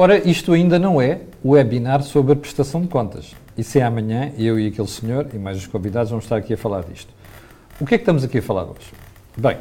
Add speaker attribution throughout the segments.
Speaker 1: Ora, isto ainda não é o webinar sobre a prestação de contas. Isso é amanhã, eu e aquele senhor e mais os convidados vamos estar aqui a falar disto. O que é que estamos aqui a falar hoje? Bem,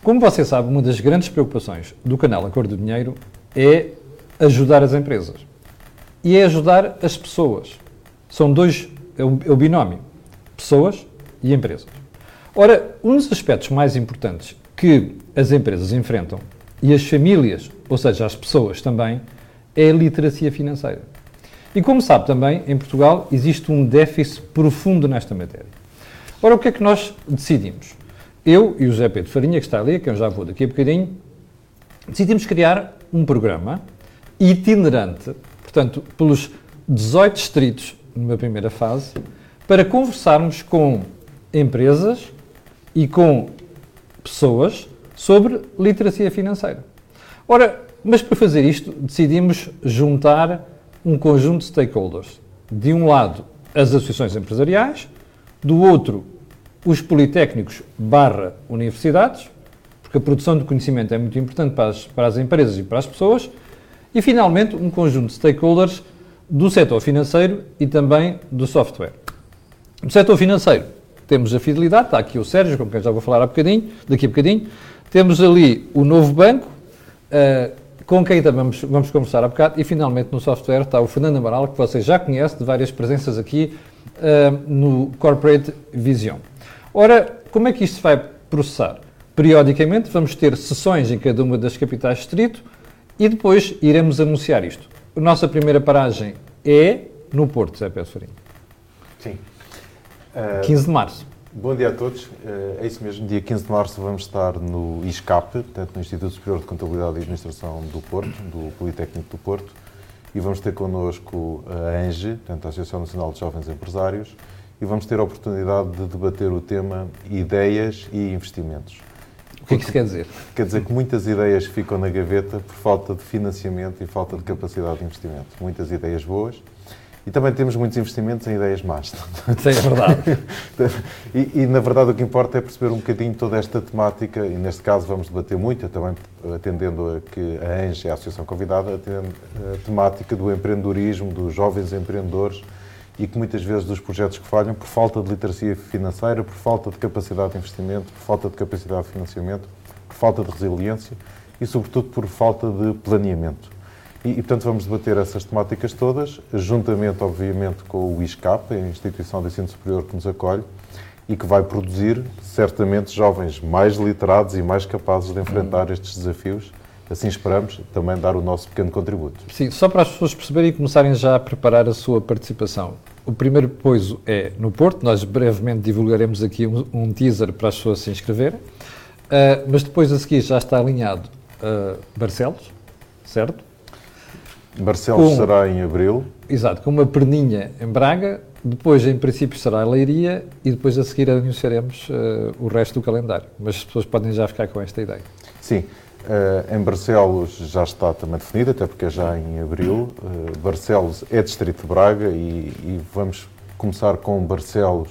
Speaker 1: como você sabe, uma das grandes preocupações do canal Acordo do Dinheiro é ajudar as empresas. E é ajudar as pessoas. São dois, é o, é o binómio. Pessoas e empresas. Ora, um dos aspectos mais importantes que as empresas enfrentam e as famílias, ou seja, as pessoas também, é a literacia financeira. E como sabe também, em Portugal existe um déficit profundo nesta matéria. Ora, o que é que nós decidimos? Eu e o José Pedro Farinha, que está ali, a quem eu já vou daqui a bocadinho, decidimos criar um programa itinerante, portanto, pelos 18 distritos numa primeira fase, para conversarmos com empresas e com pessoas sobre literacia financeira. Ora, mas para fazer isto decidimos juntar um conjunto de stakeholders. De um lado, as associações empresariais, do outro, os politécnicos barra universidades, porque a produção de conhecimento é muito importante para as, para as empresas e para as pessoas, e finalmente um conjunto de stakeholders do setor financeiro e também do software. No setor financeiro, temos a fidelidade, está aqui o Sérgio, com quem já vou falar há bocadinho, daqui a bocadinho. Temos ali o novo banco, uh, com quem também vamos, vamos conversar há bocado. E finalmente no software está o Fernando Amaral, que vocês já conhecem, de várias presenças aqui uh, no Corporate Vision. Ora, como é que isto vai processar? Periodicamente vamos ter sessões em cada uma das capitais distrito e depois iremos anunciar isto. A nossa primeira paragem é no Porto, Zé Pedro Farinha.
Speaker 2: Sim.
Speaker 1: 15 de março.
Speaker 2: Bom dia a todos. É isso mesmo. Dia 15 de março vamos estar no ISCAP, portanto, no Instituto Superior de Contabilidade e Administração do Porto, do Politécnico do Porto, e vamos ter connosco a ANGE, portanto, a Associação Nacional de Jovens Empresários, e vamos ter a oportunidade de debater o tema ideias e investimentos.
Speaker 1: O que é que isso quer dizer?
Speaker 2: Quer dizer que muitas ideias ficam na gaveta por falta de financiamento e falta de capacidade de investimento. Muitas ideias boas, e também temos muitos investimentos em ideias más.
Speaker 1: Sim, é verdade.
Speaker 2: e, e, na verdade, o que importa é perceber um bocadinho toda esta temática, e neste caso vamos debater muito, também atendendo a que a ANGE é a associação convidada, atendendo a temática do empreendedorismo, dos jovens empreendedores, e que muitas vezes dos projetos que falham por falta de literacia financeira, por falta de capacidade de investimento, por falta de capacidade de financiamento, por falta de resiliência e, sobretudo, por falta de planeamento. E, e, portanto, vamos debater essas temáticas todas, juntamente, obviamente, com o ISCAP, a instituição de ensino superior que nos acolhe, e que vai produzir, certamente, jovens mais literados e mais capazes de enfrentar estes desafios. Assim esperamos também dar o nosso pequeno contributo.
Speaker 1: Sim, só para as pessoas perceberem e começarem já a preparar a sua participação. O primeiro poiso é no Porto, nós brevemente divulgaremos aqui um, um teaser para as pessoas se inscreverem, uh, mas depois a seguir já está alinhado uh, Barcelos, certo?
Speaker 2: Barcelos com, será em abril.
Speaker 1: Exato, com uma perninha em Braga, depois em princípio será a Leiria e depois a seguir anunciaremos uh, o resto do calendário. Mas as pessoas podem já ficar com esta ideia.
Speaker 2: Sim, uh, em Barcelos já está também definido, até porque é já em abril. Uh, Barcelos é distrito de Braga e, e vamos começar com Barcelos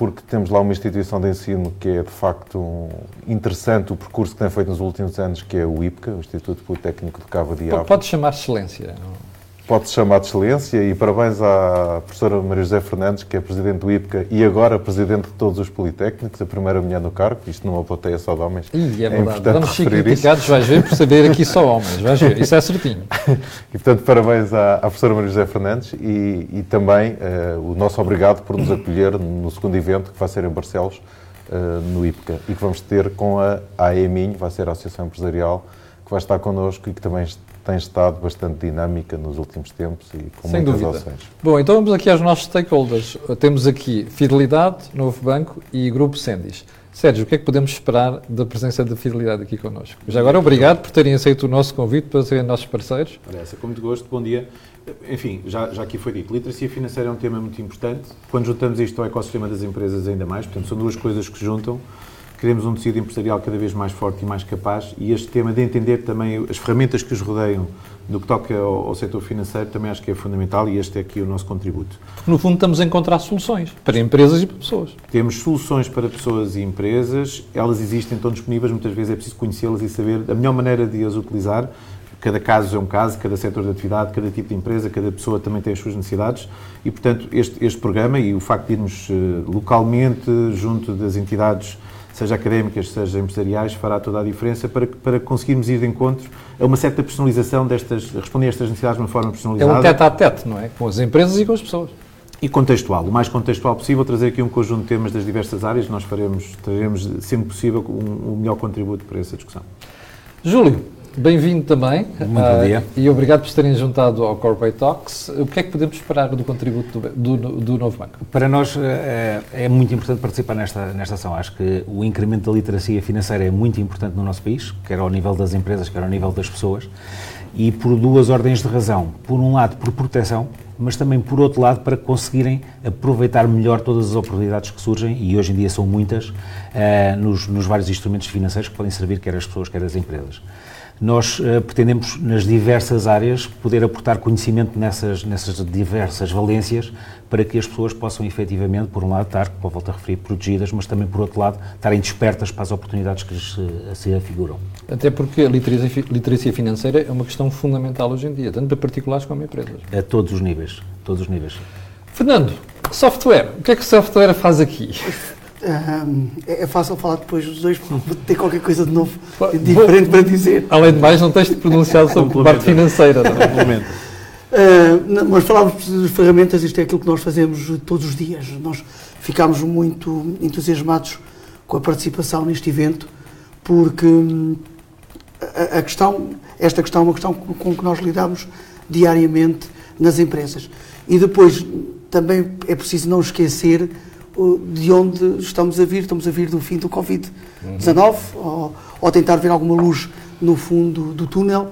Speaker 2: porque temos lá uma instituição de ensino que é de facto um, interessante o percurso que tem feito nos últimos anos, que é o IPCA, o Instituto Politécnico de Cabo de Diabo.
Speaker 1: Pode chamar excelência.
Speaker 2: Pode-se chamar de excelência e parabéns à professora Maria José Fernandes, que é presidente do IPCA e agora presidente de todos os Politécnicos, a primeira mulher no cargo, isto numa plateia só de homens.
Speaker 1: Ih, é, é verdade, vamos ser criticados, vais ver, por saber aqui só homens, vais ver, isso é certinho.
Speaker 2: e portanto, parabéns à, à professora Maria José Fernandes e, e também uh, o nosso obrigado por nos acolher no segundo evento, que vai ser em Barcelos, uh, no IPCA, e que vamos ter com a AEMIN, vai ser a Associação Empresarial, que vai estar connosco e que também tem estado bastante dinâmica nos últimos tempos e com
Speaker 1: Sem
Speaker 2: muitas
Speaker 1: dúvida.
Speaker 2: ações.
Speaker 1: Bom, então vamos aqui aos nossos stakeholders. Temos aqui Fidelidade, Novo Banco e Grupo Sendis. Sérgio, o que é que podemos esperar da presença da Fidelidade aqui connosco? Já agora, obrigado por terem aceito o nosso convite para serem nossos parceiros.
Speaker 3: Parece, com muito gosto, bom dia. Enfim, já, já aqui foi dito, literacia financeira é um tema muito importante. Quando juntamos isto ao ecossistema das empresas, ainda mais. Portanto, são duas coisas que se juntam queremos um tecido empresarial cada vez mais forte e mais capaz e este tema de entender também as ferramentas que os rodeiam no que toca ao, ao setor financeiro também acho que é fundamental e este é aqui o nosso contributo.
Speaker 1: Porque no fundo estamos a encontrar soluções para empresas e para pessoas.
Speaker 3: Temos soluções para pessoas e empresas, elas existem, estão disponíveis, muitas vezes é preciso conhecê-las e saber a melhor maneira de as utilizar cada caso é um caso, cada setor de atividade, cada tipo de empresa, cada pessoa também tem as suas necessidades e, portanto, este, este programa e o facto de irmos uh, localmente junto das entidades, seja académicas, seja empresariais, fará toda a diferença para, para conseguirmos ir de encontro a uma certa personalização destas, responder a estas necessidades de uma forma personalizada.
Speaker 1: É um tete a tete, não é? Com as empresas e com as pessoas.
Speaker 3: E contextual, o mais contextual possível, trazer aqui um conjunto de temas das diversas áreas, nós faremos, teremos, sempre possível, um, um melhor contributo para essa discussão.
Speaker 1: Júlio, bem-vindo também.
Speaker 4: Muito bom dia.
Speaker 1: Uh, e obrigado por terem juntado ao Corporate Talks. O que é que podemos esperar do contributo do, do, do novo banco?
Speaker 4: Para nós é, é, muito importante participar nesta, nesta ação. Acho que o incremento da literacia financeira é muito importante no nosso país, quer ao nível das empresas, quer ao nível das pessoas, e por duas ordens de razão. Por um lado, por proteção, mas também, por outro lado, para conseguirem aproveitar melhor todas as oportunidades que surgem, e hoje em dia são muitas, uh, nos, nos, vários instrumentos financeiros que podem servir quer as pessoas, quer as empresas. Nós uh, pretendemos, nas diversas áreas, poder aportar conhecimento nessas, nessas diversas valências para que as pessoas possam efetivamente, por um lado, estar, como volto a referir, protegidas, mas também, por outro lado, estarem despertas para as oportunidades que lhes se, se afiguram.
Speaker 1: Até porque a literacia, literacia, financeira é uma questão fundamental hoje em dia, tanto para particulares como empresas.
Speaker 4: A todos os níveis, todos os níveis.
Speaker 1: Fernando, software, o que é que o software faz aqui?
Speaker 5: é fácil falar depois dos dois, porque ter qualquer coisa de novo, diferente para dizer.
Speaker 1: Além de mais, não tens de pronunciar sobre a parte financeira. Não
Speaker 5: Uh, mas falávamos de ferramentas, isto é aquilo que nós fazemos todos os dias. Nós ficámos muito entusiasmados com a participação neste evento, porque hum, a, a questão, esta questão é uma questão com, com que nós lidamos diariamente nas empresas. E depois também é preciso não esquecer de onde estamos a vir. Estamos a vir do fim do Covid-19, uhum. ou, ou, tentar ver alguma luz no fundo do túnel,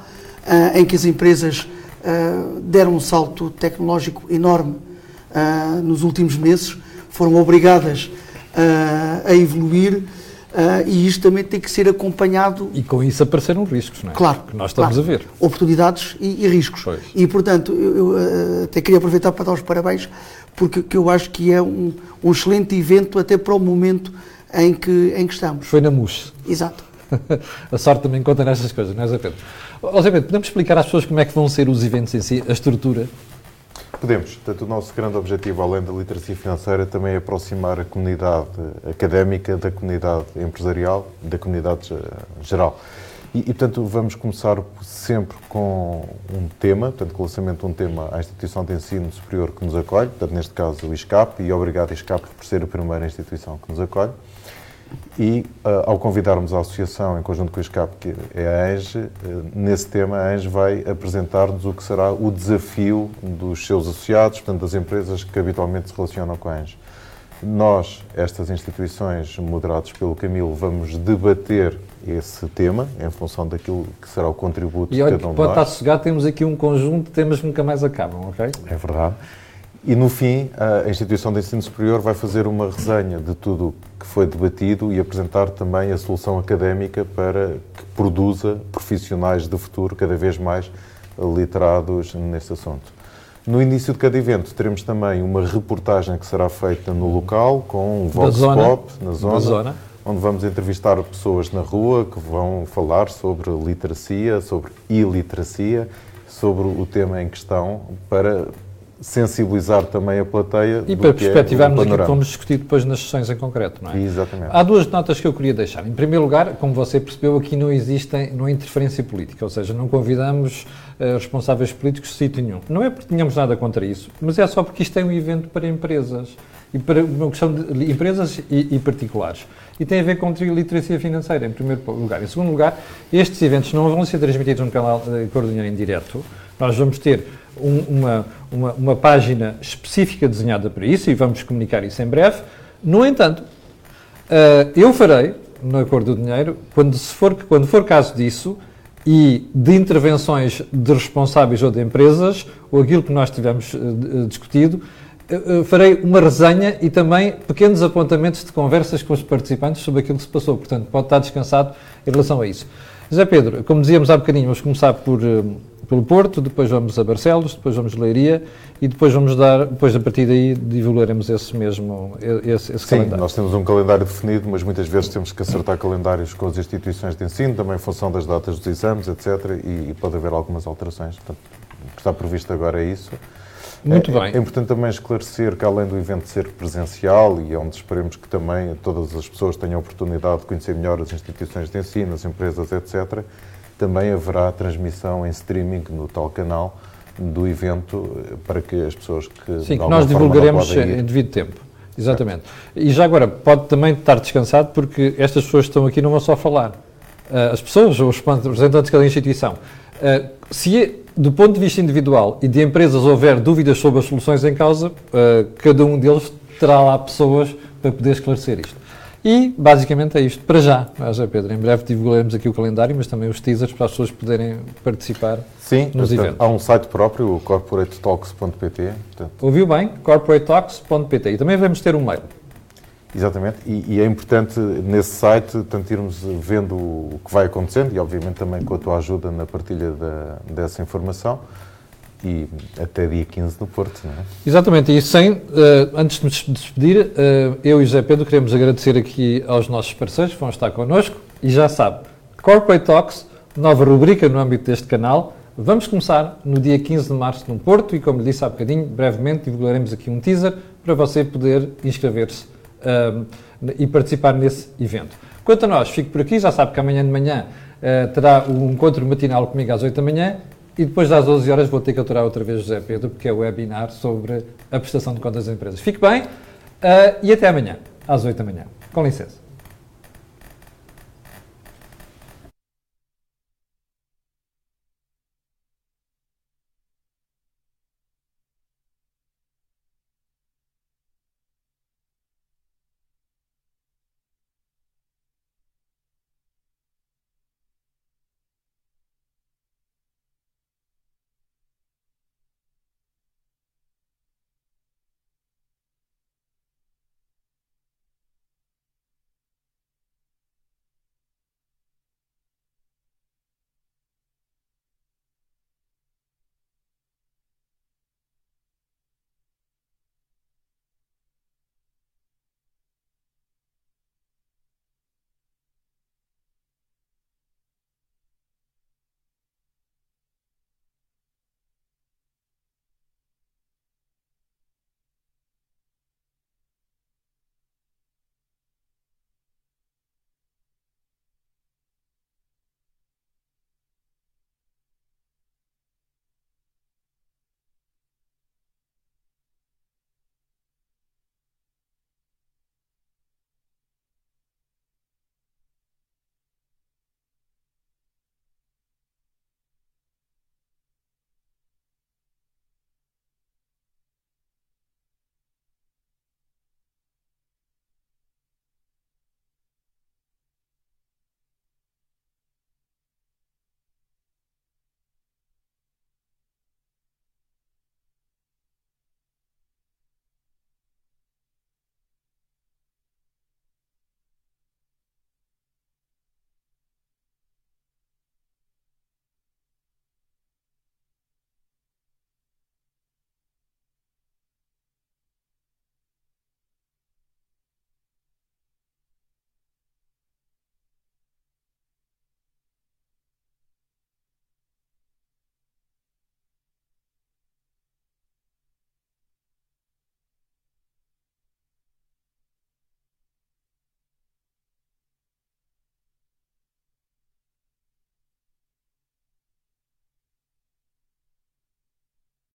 Speaker 5: uh, em que as empresas uh, deram um salto tecnológico enorme uh, nos últimos meses, foram obrigadas a evoluir. Uh, e isto também tem que ser acompanhado.
Speaker 1: E com isso apareceram riscos, não é?
Speaker 5: Claro.
Speaker 1: Que nós estamos
Speaker 5: claro.
Speaker 1: a ver.
Speaker 5: Oportunidades e, e riscos.
Speaker 1: Pois.
Speaker 5: E, portanto, eu, eu uh, até queria aproveitar para dar os parabéns, porque eu acho que é um, um excelente evento até para o momento em que, em que estamos.
Speaker 1: Foi na MUS.
Speaker 5: Exato.
Speaker 1: a sorte também conta nestas coisas, não é, Zé Pedro? Ó, Zé Pedro, podemos explicar às pessoas como é que vão ser os eventos em si, a estrutura?
Speaker 2: Podemos. Portanto, o nosso grande objetivo, além da literacia financeira, também é aproximar a comunidade académica da comunidade empresarial, da comunidade eh, geral. E, e, portanto, vamos começar sempre com um tema, portanto, com o lançamento de um tema à instituição de ensino superior que nos acolhe, portanto, neste caso o ISCAP, e obrigado ISCAP por ser a primeira instituição que nos acolhe. E uh, ao convidarmos a associação, em conjunto com o ISCAP, que é a ANGE, uh, nesse tema a ANGE vai apresentar-nos o que será o desafio dos seus associados, portanto, das empresas que habitualmente se relacionam com a ANGE. Nós, estas instituições moderadas pelo Camilo, vamos debater esse tema em função daquilo que será o contributo
Speaker 1: e
Speaker 2: de cada um
Speaker 1: pode
Speaker 2: de nós.
Speaker 1: estar sossegado, temos aqui um conjunto de temas que nunca mais acabam, ok?
Speaker 2: É verdade. E no fim, a instituição de ensino superior vai fazer uma resenha de tudo que foi debatido e apresentar também a solução académica para que produza profissionais de futuro cada vez mais literados neste assunto. No início de cada evento teremos também uma reportagem que será feita no local com um vox pop na zona,
Speaker 1: zona,
Speaker 2: onde vamos entrevistar pessoas na rua que vão falar sobre literacia, sobre iliteracia, sobre o tema em questão para sensibilizar também a plateia
Speaker 1: e para perspectivarmos
Speaker 2: é
Speaker 1: aquilo que vamos discutir depois nas sessões em concreto, não é?
Speaker 2: Exatamente.
Speaker 1: Há duas notas que eu queria deixar. Em primeiro lugar, como você percebeu, aqui não existe não há interferência política, ou seja, não convidamos uh, responsáveis políticos de sítio nenhum. Não é porque tenhamos nada contra isso, mas é só porque isto é um evento para empresas e para uma questão de empresas e, e particulares. E tem a ver com literacia financeira, em primeiro lugar. Em segundo lugar, estes eventos não vão ser transmitidos no canal de Cor em direto. Nós vamos ter um, uma, uma, uma, página específica desenhada para isso e vamos comunicar isso em breve. No entanto, uh, eu farei, no Acordo do Dinheiro, quando, se for, quando for caso disso e de intervenções de responsáveis ou de empresas, ou aquilo que nós tivemos uh, discutido, uh, farei uma resenha e também pequenos apontamentos de conversas com os participantes sobre aquilo que se passou. Portanto, pode estar descansado em relação a isso. José Pedro, como dizíamos há bocadinho, vamos começar por pelo Porto, depois vamos a Barcelos, depois vamos a Leiria e depois vamos dar, depois a partir daí divulgaremos esse mesmo, esse, esse
Speaker 2: Sim,
Speaker 1: calendário.
Speaker 2: nós temos um calendário definido, mas muitas vezes temos que acertar calendários com as instituições de ensino, também em função das datas dos exames, etc. E, e pode haver algumas alterações. Portanto, o que está previsto agora é isso.
Speaker 1: Muito
Speaker 2: é,
Speaker 1: bem.
Speaker 2: É importante também esclarecer que, além do evento ser presencial e onde esperemos que também todas as pessoas tenham a oportunidade de conhecer melhor as instituições de ensino, as empresas, etc., também haverá transmissão em streaming no tal canal do evento eh, para que as pessoas que.
Speaker 1: Sim, que nós divulgaremos em devido tempo. Exatamente. E já agora, pode também estar descansado, porque estas pessoas que estão aqui não vão só falar. Ah, as pessoas, os representantes cada instituição. Ah, se, do ponto de vista individual e de empresas, houver dúvidas sobre as soluções em causa, cada um deles terá lá pessoas para poder esclarecer isto. E, basicamente, é isto. Para já, ah, já Pedro, em breve divulgaremos aqui o calendário, mas também os teasers para as pessoas poderem participar
Speaker 2: Sim,
Speaker 1: nos
Speaker 2: portanto,
Speaker 1: eventos.
Speaker 2: há um site próprio, o corporatetalks.pt.
Speaker 1: Ouviu bem? corporatetalks.pt. E também vamos ter um mail.
Speaker 2: Exatamente, e, e é importante nesse site tanto irmos vendo o que vai acontecendo e obviamente também com a tua ajuda na partilha da- dessa informação e até dia 15 no Porto, não é?
Speaker 1: Exatamente, e sem, eh, antes de nos despedir, eh, eu e José Pedro queremos agradecer aqui aos nossos parceiros que vão estar connosco e já sabe, Corporate Talks, nova rubrica no âmbito deste canal. Vamos começar no dia 15 de março no Porto e, como lhe disse há bocadinho, brevemente divulgaremos aqui um teaser para você poder inscrever-se eh, e participar nesse evento. Quanto a nós, fico por aqui, já sabe que amanhã de manhã terá o encontro matinal comigo às 8 da manhã e depois das 12 horas vou ter que aturar outra vez José Pedro, porque é o webinar sobre a prestação de contas das empresas. Fique bem eh, e até amanhã, às 8 da manhã. Com licença.